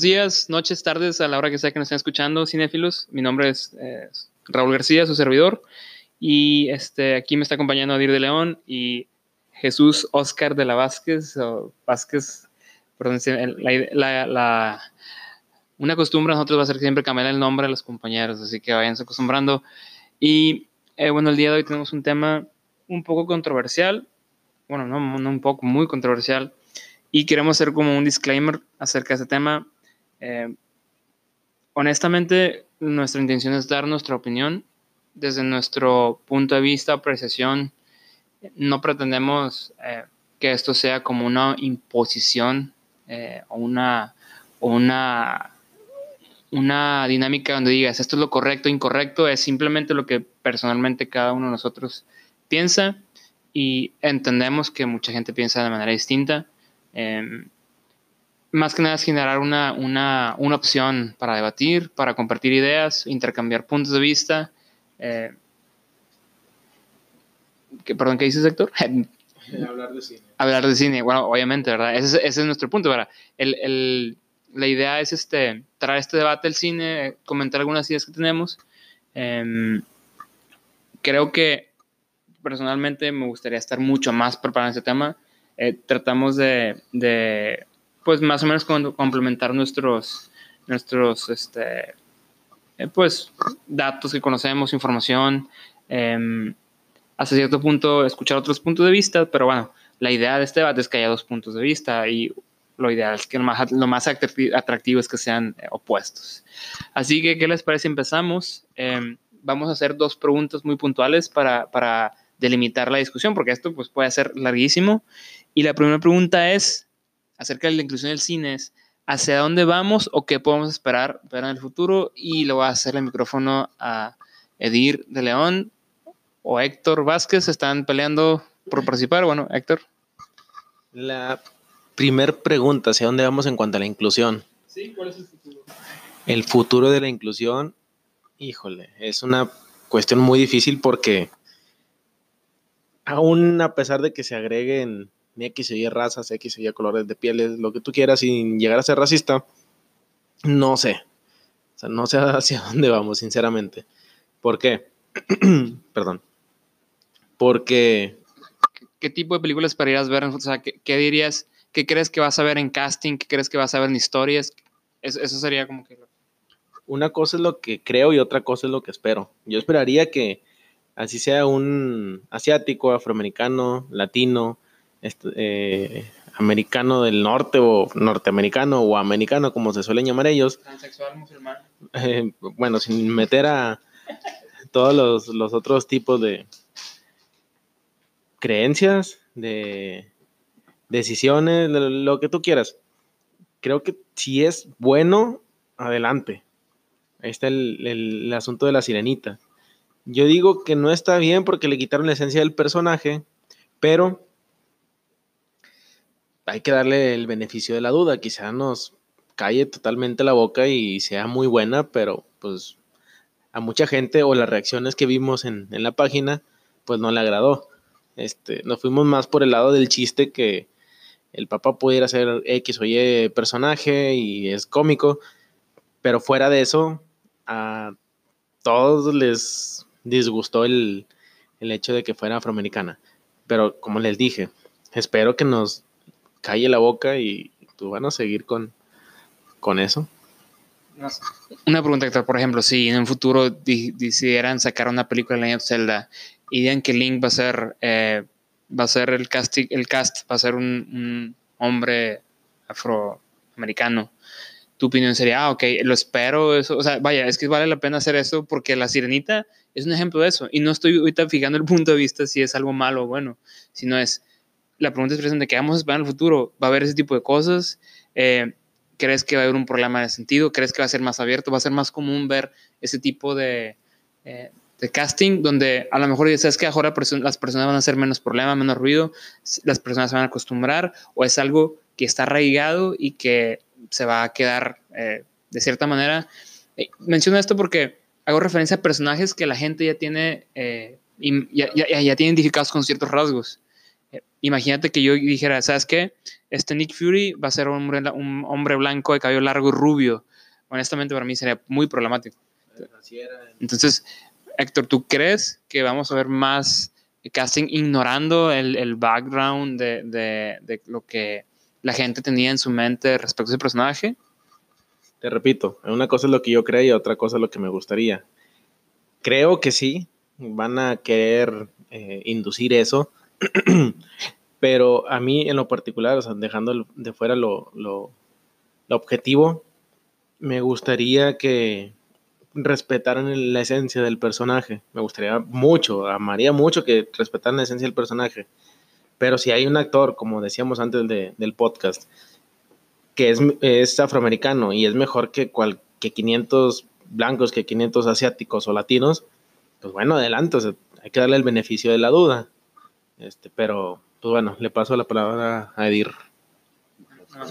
Buenos días, noches, tardes, a la hora que sea que nos estén escuchando, cinéfilos. Mi nombre es eh, Raúl García, su servidor. Y este, aquí me está acompañando Adir de León y Jesús Oscar de la Vázquez, o Vázquez, perdón, la, la, una costumbre nosotros va a ser siempre cambiar el nombre a los compañeros, así que vayan acostumbrando. Y eh, bueno, el día de hoy tenemos un tema un poco controversial, bueno, no, no un poco, muy controversial, y queremos hacer como un disclaimer acerca de ese tema. Eh, honestamente, nuestra intención es dar nuestra opinión desde nuestro punto de vista, apreciación. No pretendemos eh, que esto sea como una imposición eh, o una, una, una dinámica donde digas esto es lo correcto incorrecto, es simplemente lo que personalmente cada uno de nosotros piensa y entendemos que mucha gente piensa de manera distinta. Em, más que nada es generar una, una, una, opción para debatir, para compartir ideas, intercambiar puntos de vista. Eh, perdón, ¿qué dices, Héctor? Hablar de cine. Hablar de cine, bueno, obviamente, ¿verdad? Ese, ese es nuestro punto, ¿verdad? El, el, la idea es este, traer este debate al cine, comentar algunas ideas que tenemos. Eh, creo que personalmente me gustaría estar mucho más preparado en ese tema. Eh, tratamos de, de, pues más o menos complementar nuestros, nuestros, este, eh, pues, datos que conocemos, información, eh, hasta cierto punto escuchar otros puntos de vista, pero bueno, la idea de este debate es que haya dos puntos de vista y lo ideal es que lo más, lo más atractivo es que sean eh, opuestos. Así que, ¿qué les parece? Empezamos. Em, vamos a hacer dos preguntas muy puntuales para, para delimitar la discusión, porque esto pues, puede ser larguísimo. Y la primera pregunta es, acerca de la inclusión del cine, es, ¿hacia dónde vamos o qué podemos esperar ver en el futuro? Y le voy a hacer el micrófono a Edir de León o Héctor Vázquez, están peleando por participar. Bueno, Héctor. La primera pregunta, ¿hacia dónde vamos en cuanto a la inclusión? Sí, ¿cuál es el futuro? El futuro de la inclusión, híjole, es una cuestión muy difícil porque aún a pesar de que se agreguen X Y razas, X Y colores de pieles, lo que tú quieras, sin llegar a ser racista, no sé. O sea, no sé hacia dónde vamos, sinceramente. ¿Por qué? Perdón. Porque... ¿Qué tipo de películas esperarías ver? O sea, ¿qué, dirías? ¿Qué crees que vas a ver en casting? ¿Qué crees que vas a ver en historias? Eso, eso sería como que... Una cosa es lo que creo y otra cosa es lo que espero. Yo esperaría que así sea un asiático, afroamericano, latino, eh, americano del norte o norteamericano o americano, como se suelen llamar ellos. Transexual musulmán. Eh, bueno, sin meter a todos los, los, otros tipos de creencias, de decisiones, lo que tú quieras. Creo que si es bueno, adelante. Ahí está el, el asunto de la sirenita. Yo digo que no está bien porque le quitaron la esencia del personaje, pero hay que darle el beneficio de la duda. Quizá nos calle totalmente la boca y sea muy buena, pero pues a mucha gente o las reacciones que vimos en, la página, pues no le agradó. Este, nos fuimos más por el lado del chiste que el papá pudiera ser X o Y personaje y es cómico, pero fuera de eso, a todos les disgustó el, el hecho de que fuera afroamericana. Pero como les dije, espero que nos calle la boca y tú van a seguir con, con eso. Una pregunta, Héctor, por ejemplo, si en un futuro decidieran sacar una película de Legend of Zelda y digan que Link va a ser, eh, va a ser el, cast, el cast, va a ser un, un hombre afroamericano, tu opinión sería, ah, ok, lo espero, eso, o sea, vaya, es que vale la pena hacer eso porque la sirenita es un ejemplo de eso, y no estoy ahorita fijando el punto de vista si es algo malo o bueno, sino es, la pregunta es presente, ¿qué vamos a esperar en el futuro? ¿Va a haber ese tipo de cosas? Eh, ¿Crees que va a haber un problema de sentido? ¿Crees que va a ser más abierto? ¿Va a ser más común ver ese tipo de, eh, casting donde a lo mejor sabes que ahora las personas van a hacer menos problema, menos ruido, las personas se van a acostumbrar o es algo que está arraigado y que se va a quedar eh, de cierta manera? menciono esto porque hago referencia a personajes que la gente ya tiene, ya, ya, ya tiene identificados con ciertos rasgos imagínate que yo dijera, ¿sabes qué? Este Nick Fury va a ser un hombre, un hombre blanco de cabello largo y rubio. Honestamente, para mí sería muy problemático. Entonces, Héctor, ¿tú crees que vamos a ver más casting ignorando el, el background de, de, de, lo que la gente tenía en su mente respecto a ese personaje? Te repito, una cosa es lo que yo creo y otra cosa es lo que me gustaría. Creo que sí, van a querer eh, inducir eso, pero a mí en lo particular, o dejando de fuera lo, lo, lo objetivo, me gustaría que respetaran la esencia del personaje. Me gustaría mucho, amaría mucho que respetaran la esencia del personaje. Pero si hay un actor, como decíamos antes de, del podcast, que es, es, afroamericano y es mejor que, cual, que 500 blancos, que 500 asiáticos o latinos, pues bueno, adelante, hay que darle el beneficio de la duda. Este, pero, pues bueno, le paso la palabra a Edir.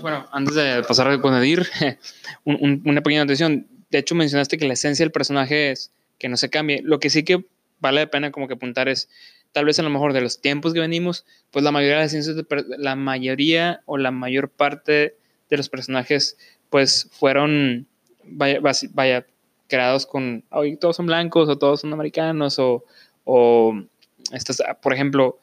Bueno, antes de pasar con Edir, una pequeña atención. De hecho, mencionaste que la esencia del personaje es que no se cambie. Lo que sí que vale la pena como que apuntar es, tal vez a lo mejor de los tiempos que venimos, pues la mayoría de las ciencias, la mayoría o la mayor parte de los personajes, pues fueron, creados con, hoy todos son blancos o todos son americanos o, o estas, por ejemplo,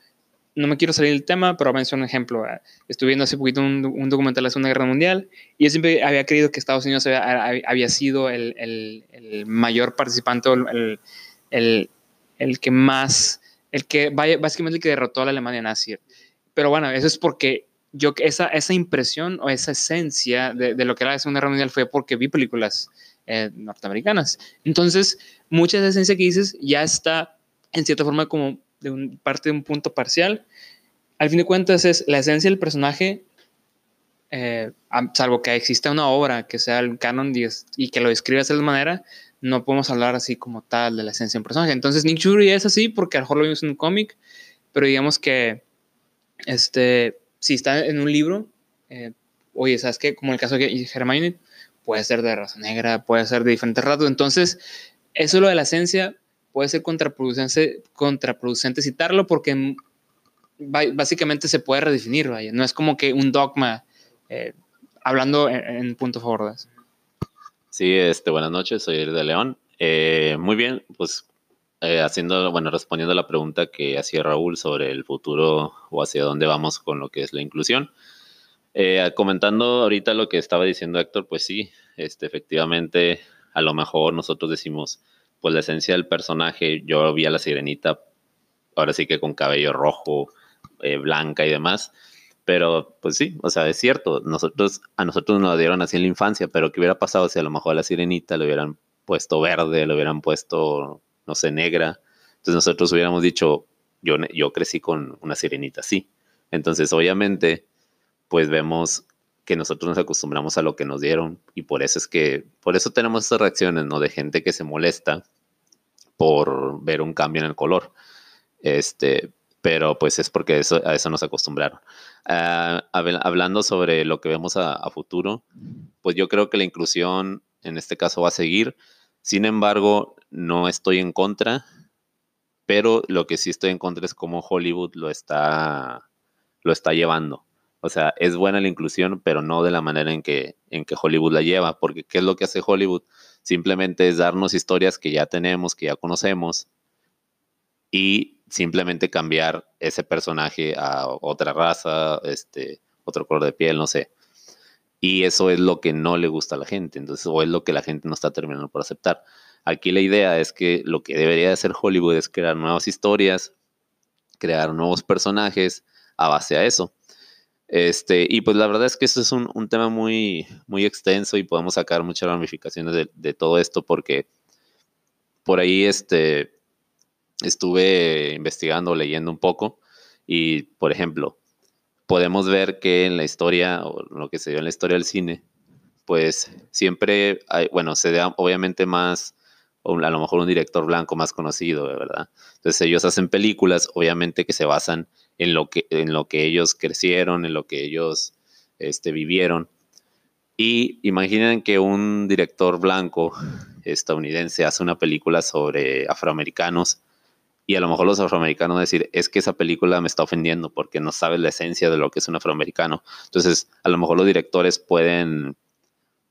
no me quiero salir del tema, pero menciono un ejemplo. Estuve viendo hace poquito un, un, documental de la Segunda Guerra Mundial y yo siempre había creído que Estados Unidos había, sido el, el, el, mayor participante, el, el, el, que más, el que básicamente el que derrotó a la Alemania nazi. Pero bueno, eso es porque yo esa, esa impresión o esa esencia de, de, lo que era la Segunda Guerra Mundial fue porque vi películas eh, norteamericanas. Entonces, mucha de esa esencia que dices ya está en cierta forma como de un, parte de un punto parcial. Al fin de cuentas es la esencia del personaje, eh, salvo que exista una obra que sea el canon y que lo describa de esa manera, no podemos hablar así como tal de la esencia del personaje. Entonces Nick Fury es así porque a lo mejor lo vimos en un cómic, pero digamos que este, si está en un libro, eh, oye, ¿sabes qué? Como el caso de Hermione, puede ser de raza negra, puede ser de diferentes rasgos. Entonces, eso lo de la esencia puede ser contraproducente, contraproducente citarlo porque básicamente se puede redefinir, vaya. No es como que un dogma, eh, hablando en, punto favor Sí, este, buenas noches, soy de León. Eh, muy bien, pues eh, haciendo, bueno, respondiendo a la pregunta que hacía Raúl sobre el futuro o hacia dónde vamos con lo que es la inclusión. Eh, comentando ahorita lo que estaba diciendo Héctor, pues sí, este, efectivamente, a lo mejor nosotros decimos, pues la esencia del personaje, yo vi a la sirenita, ahora sí que con cabello rojo, eh, blanca y demás, pero pues sí, o sea, es cierto, nosotros, a nosotros nos la dieron así en la infancia, pero ¿qué hubiera pasado si a lo mejor a la sirenita le hubieran puesto verde, le hubieran puesto no sé, negra. Entonces nosotros hubiéramos dicho, yo, yo crecí con una sirenita así. Entonces, obviamente, pues vemos que nosotros nos acostumbramos a lo que nos dieron y por eso es que, por eso tenemos esas reacciones, ¿no? De gente que se molesta por ver un cambio en el color. Este, pero pues es porque eso, a eso nos acostumbraron. Uh, hablando sobre lo que vemos a, a, futuro, pues yo creo que la inclusión en este caso va a seguir. Sin embargo, no estoy en contra, pero lo que sí estoy en contra es cómo Hollywood lo está, lo está llevando. O sea, es buena la inclusión, pero no de la manera en que, en que Hollywood la lleva, porque ¿qué es lo que hace Hollywood? Simplemente es darnos historias que ya tenemos, que ya conocemos, y simplemente cambiar ese personaje a otra raza, este, otro color de piel, no sé. Y eso es lo que no le gusta a la gente, entonces, o es lo que la gente no está terminando por aceptar. Aquí la idea es que lo que debería hacer Hollywood es crear nuevas historias, crear nuevos personajes a base a eso. Este, y pues la verdad es que eso es un, tema muy, muy extenso y podemos sacar muchas ramificaciones de, todo esto porque por ahí este, estuve investigando, leyendo un poco y, por ejemplo, podemos ver que en la historia, o lo que se dio en la historia del cine, pues siempre hay, bueno, se da obviamente más a lo mejor un director blanco más conocido, ¿verdad? Entonces ellos hacen películas, obviamente que se basan lo que, en lo que ellos crecieron, en lo que ellos este, vivieron. Y imaginen que un director blanco estadounidense hace una película sobre afroamericanos Y a lo mejor los afroamericanos decir, es que esa película me está ofendiendo porque no sabes la esencia de lo que es un afroamericano. Entonces, a lo mejor los directores pueden,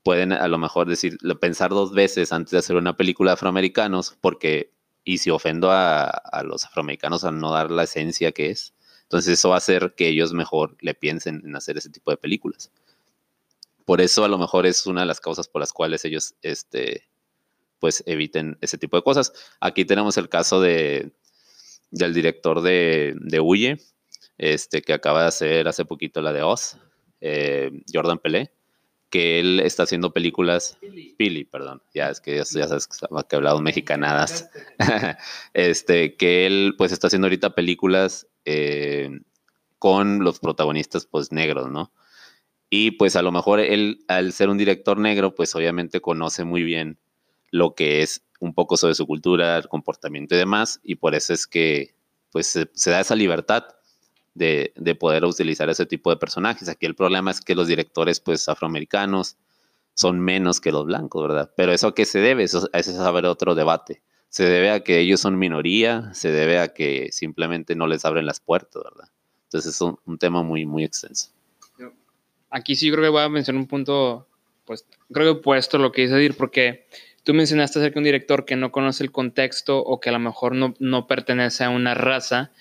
pueden a lo mejor decir, pensar dos veces antes de hacer una película de afroamericanos porque, y si ofendo a, a los afroamericanos al no dar la esencia que es, entonces eso va a hacer que ellos mejor le piensen en hacer ese tipo de películas. Por eso a lo mejor es una de las causas por las cuales ellos, este, pues eviten ese tipo de cosas. Aquí tenemos el caso de, del director de, de Huye, este, que acaba de hacer hace poquito la de Oz, eh, Jordan Pelé, que él está haciendo películas. Pili, perdón, ya es que ya, sabes que he hablado mexicanadas. este, que él pues está haciendo ahorita películas eh, con los protagonistas pues negros, ¿no? Y pues a lo mejor él, al ser un director negro, pues obviamente conoce muy bien lo que es un poco sobre su cultura, el comportamiento y demás, y por eso es que pues se, da esa libertad de, poder utilizar ese tipo de personajes. Aquí el problema es que los directores pues afroamericanos son menos que los blancos, ¿verdad? Pero eso a qué se debe, eso, ese es saber otro debate. Se debe a que ellos son minoría, se debe a que simplemente no les abren las puertas, ¿verdad? Entonces es un, un tema muy, muy extenso. Aquí sí creo que voy a mencionar un punto, pues creo que opuesto a lo que dice Dir, porque Tú mencionaste acerca de un director que no conoce el contexto o que a lo mejor no, no pertenece a una raza,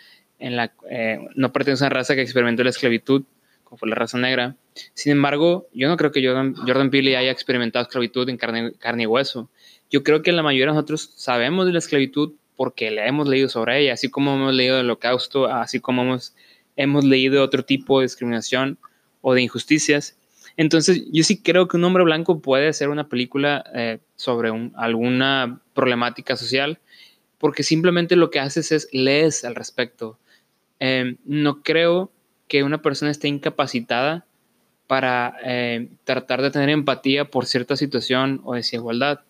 eh, no pertenece a una raza que experimentó la esclavitud, como fue la raza negra. Sin embargo, yo no creo que Jordan, Jordan Peele haya experimentado esclavitud en carne, carne y hueso. Yo creo que la mayoría de nosotros sabemos de la esclavitud porque le hemos leído sobre ella, así como hemos leído del holocausto, así como hemos, hemos leído otro tipo de discriminación o de injusticias. Entonces, yo sí creo que un hombre blanco puede hacer una película eh, sobre alguna problemática social, porque simplemente lo que haces es lees al respecto. Em, no creo que una persona esté incapacitada para eh, tratar de tener empatía por cierta situación o desigualdad.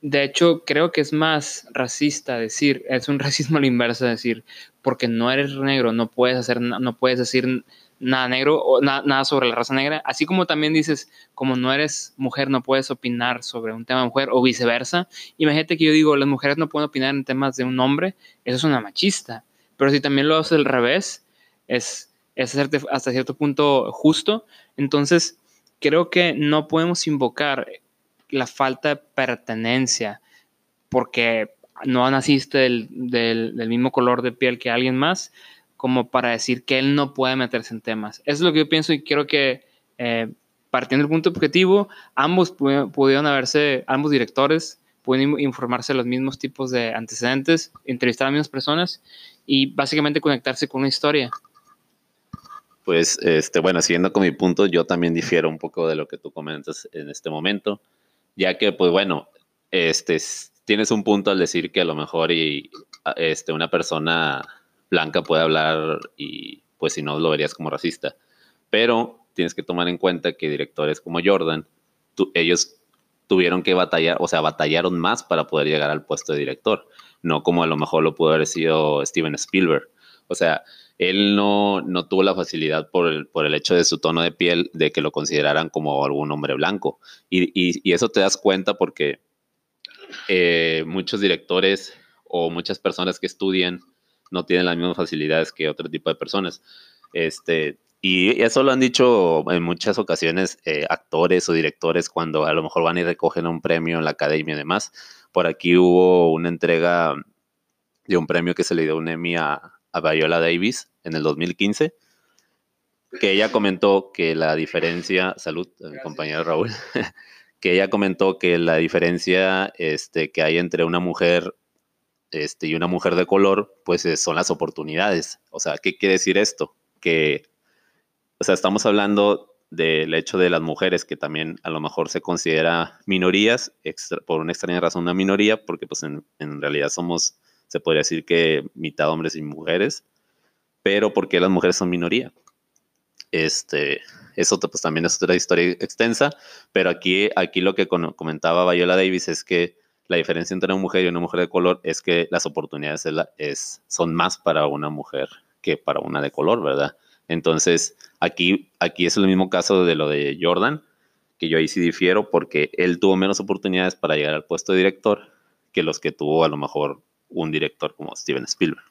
De hecho, creo que es más racista decir, es un racismo a la inversa decir, porque no eres negro, no puedes hacer, no puedes decir nada negro o nada sobre la raza negra, así como también dices, como no eres mujer, no puedes opinar sobre un tema de mujer o viceversa. Imagínate que yo digo, las mujeres no pueden opinar en temas de un hombre, eso es una machista. Pero si también lo haces al revés, es, es hasta cierto punto justo. Entonces, creo que no podemos invocar la falta de pertenencia porque no naciste del, del mismo color de piel que alguien más, como para decir que él no puede meterse en temas. Eso es lo que yo pienso y quiero que, eh, partiendo del punto objetivo, ambos pudieron haberse, ambos directores pueden informarse de los mismos tipos de antecedentes, entrevistar a las mismas personas y básicamente conectarse con una historia. Pues, este, bueno, siguiendo con mi punto, yo también difiero un poco de lo que tú comentas en este momento, ya que, pues bueno, este, tienes un punto al decir que a lo mejor y, este, una persona blanca puede hablar y pues si no lo verías como racista. Pero tienes que tomar en cuenta que directores como Jordan, ellos tuvieron que batallar, o sea, batallaron más para poder llegar al puesto de director, no como a lo mejor lo pudo haber sido Steven Spielberg. O sea, él no, no tuvo la facilidad por el, por el hecho de su tono de piel de que lo consideraran como algún hombre blanco. Y, y, eso te das cuenta porque eh, muchos directores o muchas personas que estudian no tienen las mismas facilidades que otro tipo de personas. Este, y eso lo han dicho en muchas ocasiones eh, actores o directores cuando a lo mejor van y recogen un premio en la academia y demás. Por aquí hubo una entrega de un premio que se le dio un Emmy a, a Viola Davis en el 2015, que ella comentó que la diferencia, salud, mi compañero Raúl, que ella comentó que la diferencia este, que hay entre una mujer este, y una mujer de color, pues eh, son las oportunidades. O sea, ¿qué quiere decir esto? Que, o sea, estamos hablando del hecho de las mujeres, que también a lo mejor se considera minorías, por una extraña razón una minoría, porque pues en, realidad somos, se podría decir que mitad hombres y mujeres, pero ¿por qué las mujeres son minoría? Este, eso pues también es otra historia extensa, pero aquí, aquí lo que comentaba Viola Davis es que la diferencia entre una mujer y una mujer de color es que las oportunidades es, son más para una mujer que para una de color, ¿verdad? Entonces, aquí, aquí es el mismo caso de lo de Jordan, que yo ahí sí difiero porque él tuvo menos oportunidades para llegar al puesto de director que los que tuvo a lo mejor un director como Steven Spielberg.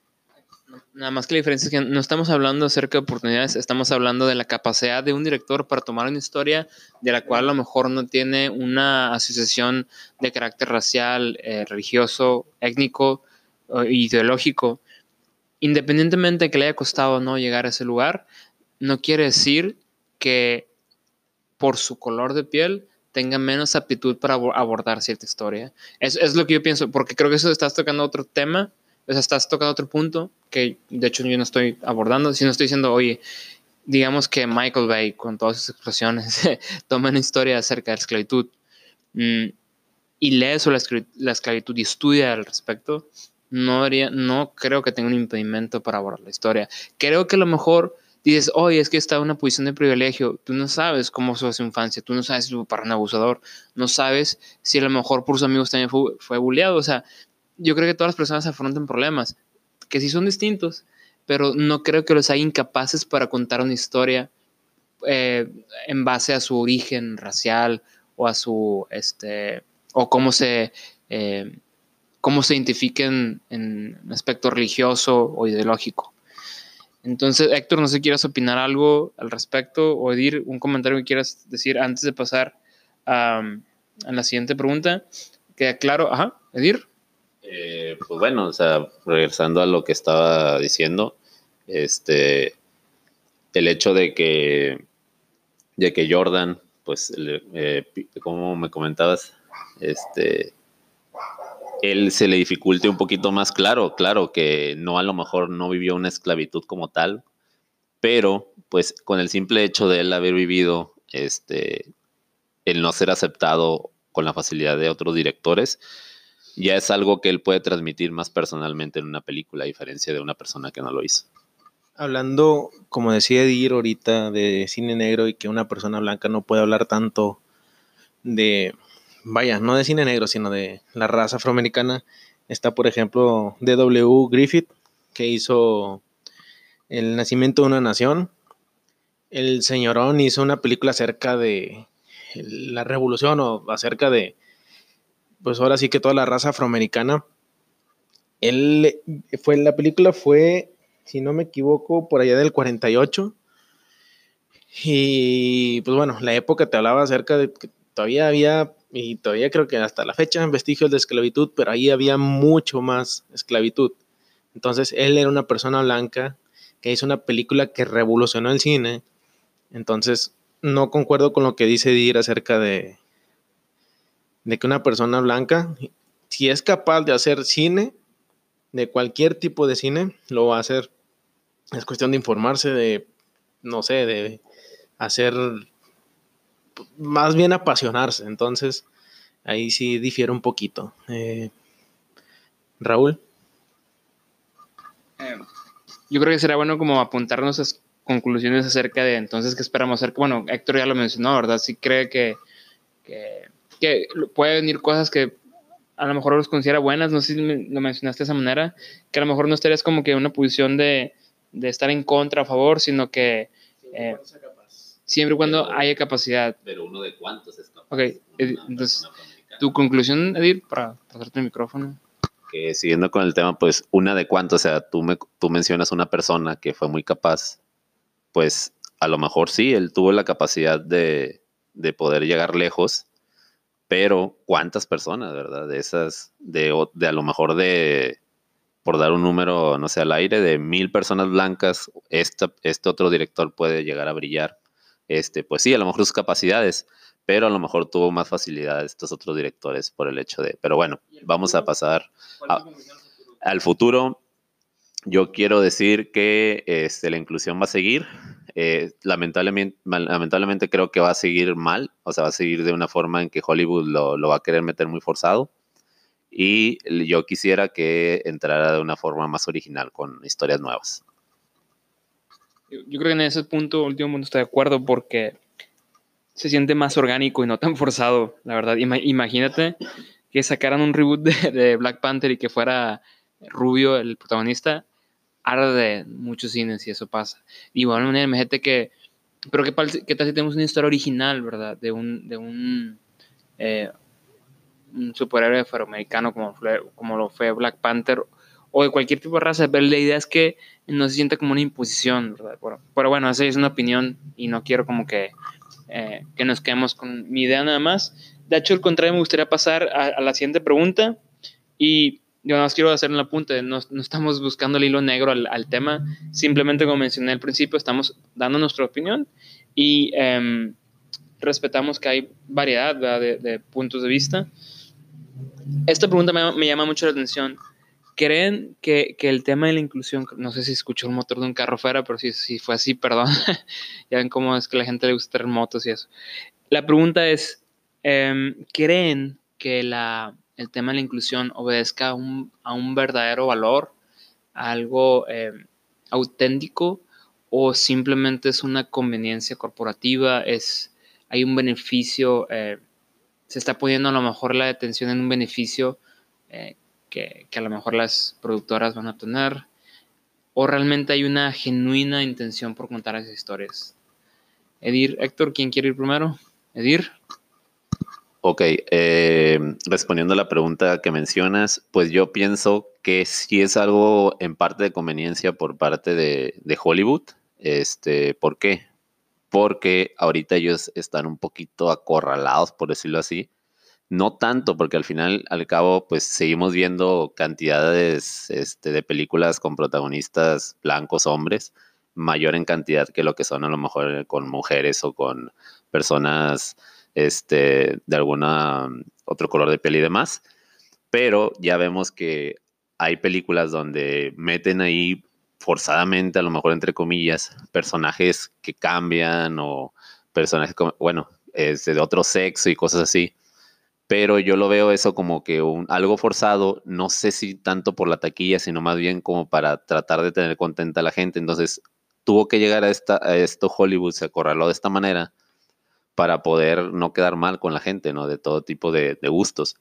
Nada más que la diferencia es que no estamos hablando acerca de oportunidades, estamos hablando de la capacidad de un director para tomar una historia de la cual a lo mejor no tiene una asociación de carácter racial, eh, religioso, étnico, ideológico. Independientemente de que le haya costado no llegar a ese lugar, no quiere decir que por su color de piel tenga menos aptitud para abordar cierta historia. Es, es lo que yo pienso, porque creo que eso estás tocando otro tema, o sea, estás tocando otro punto que de hecho yo no estoy abordando, sino estoy diciendo, oye, digamos que Michael Bay, con todas sus explosiones, toma una historia acerca de la esclavitud mm, y lee sobre la esclavitud y estudia al respecto, no, haría, no creo que tenga un impedimento para abordar la historia. Creo que a lo mejor dices, oye, es que está en una posición de privilegio, tú no sabes cómo fue su infancia, tú no sabes si fue para un abusador, no sabes si a lo mejor por sus amigos también fue, fue bulleado, o sea, yo creo que todas las personas afrontan problemas, que sí son distintos, pero no creo que los hay incapaces para contar una historia eh, en base a su origen racial o a su, este, o cómo se, eh, cómo se identifiquen en aspecto religioso o ideológico. Entonces, Héctor, no sé si quieras opinar algo al respecto o decir un comentario que quieras decir antes de pasar a, la siguiente pregunta. Queda claro, ajá, Edir. Eh, pues bueno, o sea, regresando a lo que estaba diciendo, este, el hecho de que, de que Jordan, pues, eh, como me comentabas, este, él se le dificulte un poquito más claro, claro que no a lo mejor no vivió una esclavitud como tal, pero pues con el simple hecho de él haber vivido este el no ser aceptado con la facilidad de otros directores, ya es algo que él puede transmitir más personalmente en una película, a diferencia de una persona que no lo hizo. Hablando, como decía Edir ahorita, de cine negro y que una persona blanca no puede hablar tanto de, vaya, no de cine negro, sino de la raza afroamericana. Está, por ejemplo, D.W. Griffith, que hizo El nacimiento de una nación. El señorón hizo una película acerca de la revolución o acerca de, pues ahora sí que toda la raza afroamericana. Él fue, la película fue, si no me equivoco, por allá del 48. Y pues bueno, la época te hablaba acerca de que todavía había y todavía creo que hasta la fecha vestigios de esclavitud, pero ahí había mucho más esclavitud. Entonces él era una persona blanca que hizo una película que revolucionó el cine. Entonces no concuerdo con lo que dice Dir acerca de, de que una persona blanca, si es capaz de hacer cine, de cualquier tipo de cine, lo va a hacer. Es cuestión de informarse, de, no sé, de hacer más bien apasionarse. Entonces, ahí sí difiere un poquito. Eh, Raúl. Eh, yo creo que será bueno como apuntarnos a conclusiones acerca de entonces qué esperamos hacer. Bueno, Héctor ya lo mencionó, ¿verdad? Sí cree que, que, que pueden venir cosas que a lo mejor los considera buenas, no sé si lo mencionaste de esa manera, que a lo mejor no estarías como que en una posición de, de estar en contra o a favor, sino que... Eh, siempre y cuando haya capacidad. Pero uno de cuántos es capaz. Ok, entonces, tu conclusión, Edir, para pasarte el micrófono. Que siguiendo con el tema, pues una de cuántos, o sea, tú, me, tú mencionas una persona que fue muy capaz, pues a lo mejor sí, él tuvo la capacidad de, de poder llegar lejos, pero ¿cuántas personas, verdad? De esas, de, de a lo mejor de, por dar un número, no sé, al aire, de mil personas blancas, este, este otro director puede llegar a brillar este, pues sí, a lo mejor sus capacidades, pero a lo mejor tuvo más facilidad estos otros directores por el hecho de, pero bueno, vamos a pasar al futuro. Yo quiero decir que este, la inclusión va a seguir. Eh, lamentablemente, lamentablemente creo que va a seguir mal, o sea, va a seguir de una forma en que Hollywood lo, lo va a querer meter muy forzado. Y yo quisiera que entrara de una forma más original, con historias nuevas. Yo creo que en ese punto, último punto, estoy de acuerdo porque se siente más orgánico y no tan forzado, la verdad. Imagínate que sacaran un reboot de, Black Panther y que fuera Rubio el protagonista, arde muchos cines y eso pasa. Y bueno, imagínate que, pero ¿qué, qué tal si tenemos una historia original, verdad? De un, de un, eh, un superhéroe afroamericano como, como lo fue Black Panther o de cualquier tipo de raza, pero la idea es que no se sienta como una imposición, ¿verdad? Pero, bueno, esa es una opinión y no quiero como que, eh, que nos quedemos con mi idea nada más. De hecho, al contrario, me gustaría pasar a, la siguiente pregunta y yo nada más quiero hacer un apunte, no, no estamos buscando el hilo negro al, al, tema, simplemente como mencioné al principio, estamos dando nuestra opinión y em, respetamos que hay variedad de, de, puntos de vista. Esta pregunta me, me llama mucho la atención ¿Creen que, que, el tema de la inclusión, no sé si escuchó un motor de un carro fuera, pero si, si fue así, perdón, ya ven cómo es que a la gente le gusta tener motos y eso. La pregunta es, em, ¿creen que la, el tema de la inclusión obedezca a un, a un verdadero valor, a algo em, auténtico, o simplemente es una conveniencia corporativa, es, hay un beneficio, eh, se está poniendo a lo mejor la atención en un beneficio eh, que, a lo mejor las productoras van a tener, o realmente hay una genuina intención por contar esas historias. Edir, Héctor, ¿quién quiere ir primero? Edir. Ok, eh, respondiendo a la pregunta que mencionas, pues yo pienso que sí es algo en parte de conveniencia por parte de, de Hollywood. Este, ¿Por qué? Porque ahorita ellos están un poquito acorralados, por decirlo así, no tanto, porque al final, al cabo, pues seguimos viendo cantidades este, de películas con protagonistas blancos, hombres, mayor en cantidad que lo que son a lo mejor con mujeres o con personas este, de alguna otro color de piel y demás. Pero ya vemos que hay películas donde meten ahí forzadamente, a lo mejor entre comillas, personajes que cambian o personajes, bueno, este, de otro sexo y cosas así pero yo lo veo eso como que un, algo forzado, no sé si tanto por la taquilla, sino más bien como para tratar de tener contenta a la gente. Entonces tuvo que llegar a, esta, a esto Hollywood, se acorraló de esta manera para poder no quedar mal con la gente, ¿no? De todo tipo de, gustos.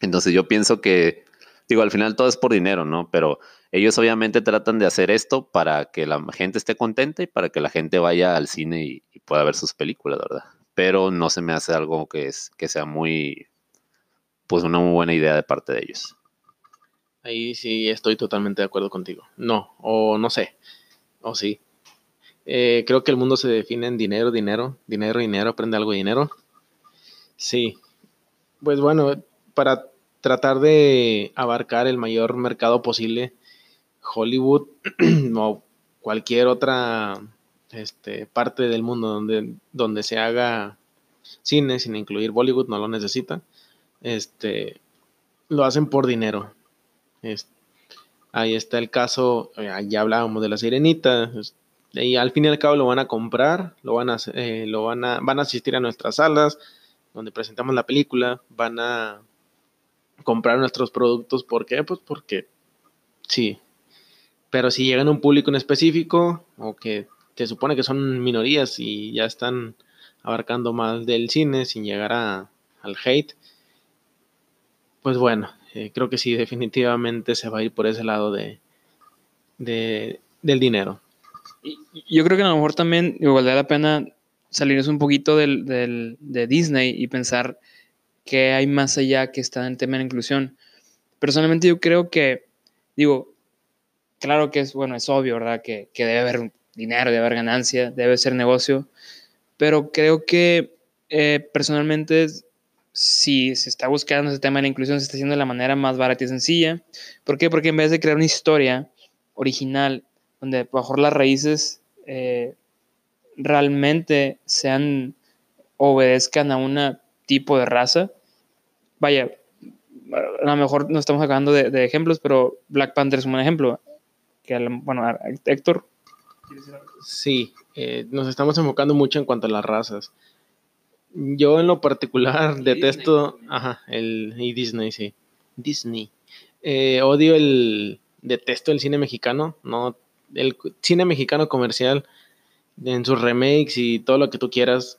Entonces yo pienso que, digo, al final todo es por dinero, ¿no? Pero ellos obviamente tratan de hacer esto para que la gente esté contenta y para que la gente vaya al cine y, y pueda ver sus películas, ¿verdad? Pero no se me hace algo que, es, que sea muy, pues una muy buena idea de parte de ellos. Ahí sí estoy totalmente de acuerdo contigo. No, o no sé, o sí. Eh, creo que el mundo se define en dinero, dinero, dinero, dinero, aprende algo de dinero. Sí. Pues bueno, para tratar de abarcar el mayor mercado posible, Hollywood o cualquier otra este, parte del mundo donde, donde se haga cine sin incluir Bollywood, no lo necesita. Este, lo hacen por dinero. ahí está el caso, eh, ya hablábamos de la sirenita, y al fin y al cabo lo van a comprar, lo van a, eh, lo van a, van a asistir a nuestras salas donde presentamos la película, van a comprar nuestros productos, ¿por qué? Pues porque sí. Pero si llegan a un público en específico o que se supone que son minorías y ya están abarcando más del cine sin llegar a, al hate, pues bueno, eh, creo que sí, definitivamente se va a ir por ese lado de, de del dinero. Yo creo que a lo mejor también vale la pena salirnos un poquito del, del, de Disney y pensar que hay más allá que está en el tema de inclusión. Personalmente yo creo que, digo, claro que es, bueno, es obvio, ¿verdad? Que, que debe haber dinero, debe haber ganancia, debe ser negocio, pero creo que eh, personalmente si se está buscando ese tema de la inclusión, se está haciendo de la manera más barata y sencilla. ¿Por qué? Porque en vez de crear una historia original, donde mejor las raíces eh, realmente sean, obedezcan a un tipo de raza, vaya, a lo mejor no estamos acabando de, ejemplos, pero Black Panther es un buen ejemplo. Que, bueno, Héctor, Sí, eh, nos estamos enfocando mucho en cuanto a las razas. Yo en lo particular detesto, ajá, el y Disney, sí, Disney. Eh, odio el, detesto el cine mexicano, no, el cine mexicano comercial en sus remakes y todo lo que tú quieras,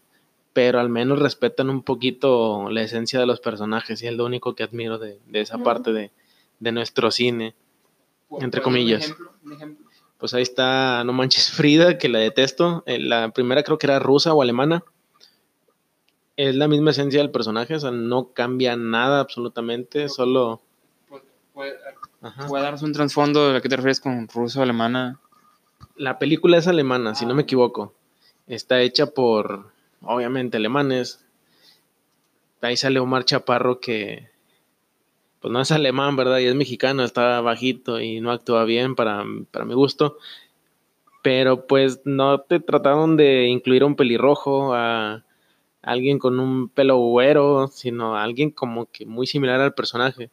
pero al menos respetan un poquito la esencia de los personajes y es lo único que admiro de, esa parte de, de, nuestro cine, entre comillas pues ahí está No Manches Frida, que la detesto. Eh, la primera creo que era rusa o alemana. es la misma esencia del personaje, o sea, no cambia nada absolutamente, solo... ¿Puede, darnos un trasfondo de lo que te refieres con ruso-alemana? La película es alemana, si no me equivoco. Está hecha por, obviamente, alemanes. Ahí sale Omar Chaparro que, pues no es alemán, ¿verdad? Y es mexicano, está bajito y no actúa bien para, para mi gusto. Pero pues no te trataron de incluir a un pelirrojo, a alguien con un pelo güero, sino alguien como que muy similar al personaje.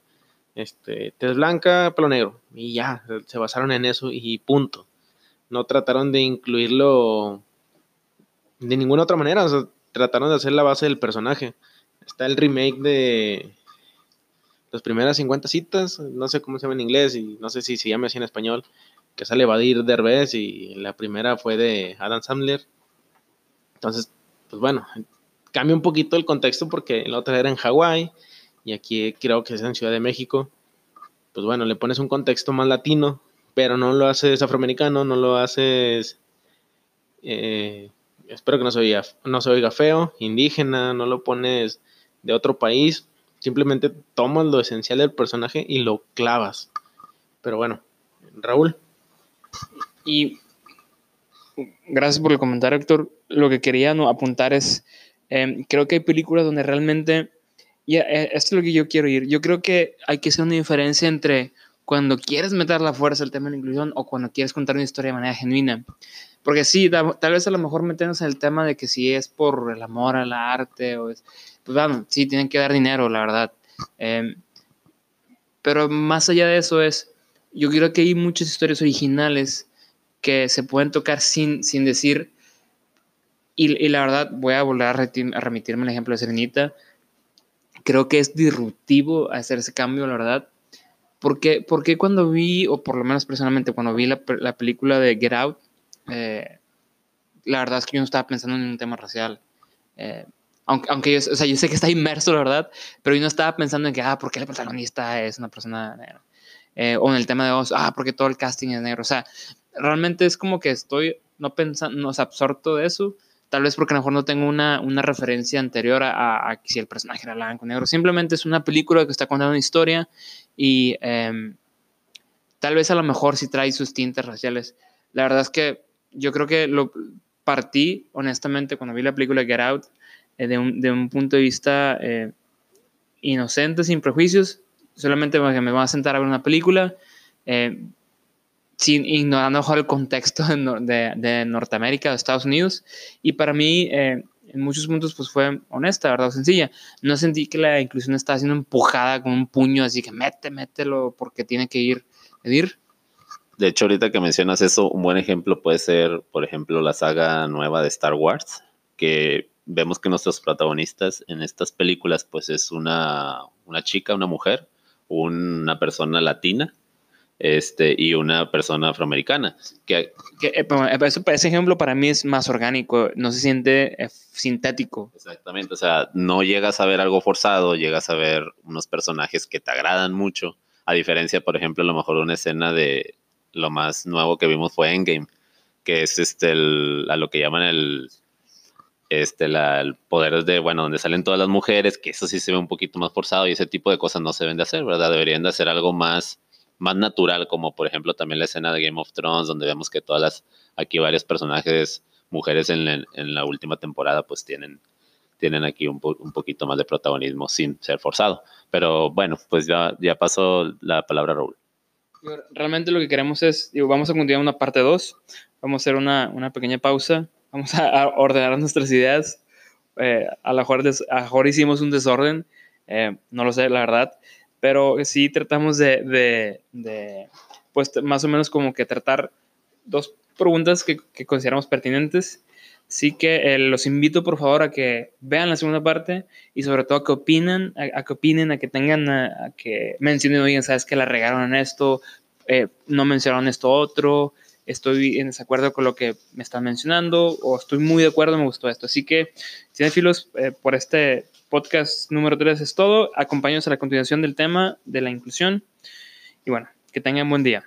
Este, tez blanca, pelo negro. Y ya, se basaron en eso y punto. No trataron de incluirlo de ninguna otra manera. Trataron de hacer la base del personaje. Está el remake de las primeras 50 citas, no sé cómo se llama en inglés y no sé si se llama así en español, que sale Evadir Derbez y la primera fue de Adam Sandler. Entonces, pues bueno, cambia un poquito el contexto porque la otra era en Hawái y aquí creo que es en Ciudad de México. Pues bueno, le pones un contexto más latino, pero no lo haces afroamericano, no lo haces, eh, espero que no se, oiga, no se oiga feo, indígena, no lo pones de otro país, simplemente tomas lo esencial del personaje y lo clavas. Pero bueno, Raúl. Y gracias por el comentario, Héctor. Lo que quería ¿no? apuntar es Em, creo que hay películas donde realmente, y eh, esto es lo que yo quiero ir, yo creo que hay que hacer una diferencia entre cuando quieres meter la fuerza al tema de la inclusión o cuando quieres contar una historia de manera genuina. Porque sí, tal vez a lo mejor meternos en el tema de que si es por el amor al arte, o es, pues bueno, sí, tienen que dar dinero, la verdad. Em, pero más allá de eso es, yo creo que hay muchas historias originales que se pueden tocar sin, sin decir, y, la verdad, voy a volver a, remitirme al ejemplo de Serenita. Creo que es disruptivo hacer ese cambio, la verdad. Porque, porque cuando vi, o por lo menos personalmente, cuando vi la, película de Get Out, eh, la verdad es que yo no estaba pensando en un tema racial. Eh, aunque, aunque yo, o sea, yo sé que está inmerso, la verdad, pero yo no estaba pensando en que, ah, ¿por qué el protagonista es una persona negra? Eh, o en el tema de, ah, porque todo el casting es negro. O sea, realmente es como que estoy no pensando, no, absorto de eso, Tal vez porque a lo mejor no tengo una, una referencia anterior a, a, si el personaje era blanco o negro. Simplemente es una película que está contando una historia y em, tal vez a lo mejor sí trae sus tintes raciales. La verdad es que yo creo que lo partí, honestamente, cuando vi la película Get Out, eh, de, un, de, un, punto de vista eh, inocente, sin prejuicios. Solamente porque me voy a sentar a ver una película. Eh, sin, ignorando el contexto de, de, Norteamérica, de Estados Unidos. Y para mí, en muchos puntos, pues fue honesta, ¿verdad? Sencilla. No sentí que la inclusión estaba siendo empujada con un puño, así que mete, mételo, porque tiene que ir, ir. De hecho, ahorita que mencionas eso, un buen ejemplo puede ser, por ejemplo, la saga nueva de Star Wars, que vemos que nuestros protagonistas en estas películas, pues es una, una chica, una mujer, una persona latina, este, y una persona afroamericana. Que, que eh, ese ejemplo para mí es más orgánico, no se siente eh, sintético. Exactamente, o sea, no llegas a ver algo forzado, llegas a ver unos personajes que te agradan mucho, a diferencia, por ejemplo, a lo mejor una escena de lo más nuevo que vimos fue Endgame, que es este, a lo que llaman el, este, el poder de, bueno, donde salen todas las mujeres, que eso sí se ve un poquito más forzado y ese tipo de cosas no se deben de hacer, ¿verdad? Deberían de hacer algo más más natural, como por ejemplo también la escena de Game of Thrones, donde vemos que todas las, aquí varios personajes, mujeres en, la última temporada, pues tienen, tienen aquí un, poquito más de protagonismo sin ser forzado. Pero bueno, pues ya, ya pasó la palabra Raúl. Realmente lo que queremos es, digo, vamos a continuar una parte 2, vamos a hacer una, una, pequeña pausa, vamos a, ordenar nuestras ideas. Eh, a lo mejor, a mejor hicimos un desorden, eh, no lo sé, la verdad pero sí tratamos de, de, pues más o menos como que tratar dos preguntas que, que consideramos pertinentes. Sí que eh, los invito por favor a que vean la segunda parte y sobre todo a que opinen, a, que opinen, a que tengan, a, que mencionen, oigan, sabes que la regaron en esto, eh, no mencionaron esto otro, estoy en desacuerdo con lo que me están mencionando o estoy muy de acuerdo, me gustó esto. Así que, cinefilos, eh, por este podcast número 3 es todo. Acompáñanos a la continuación del tema de la inclusión. Y bueno, que tengan buen día.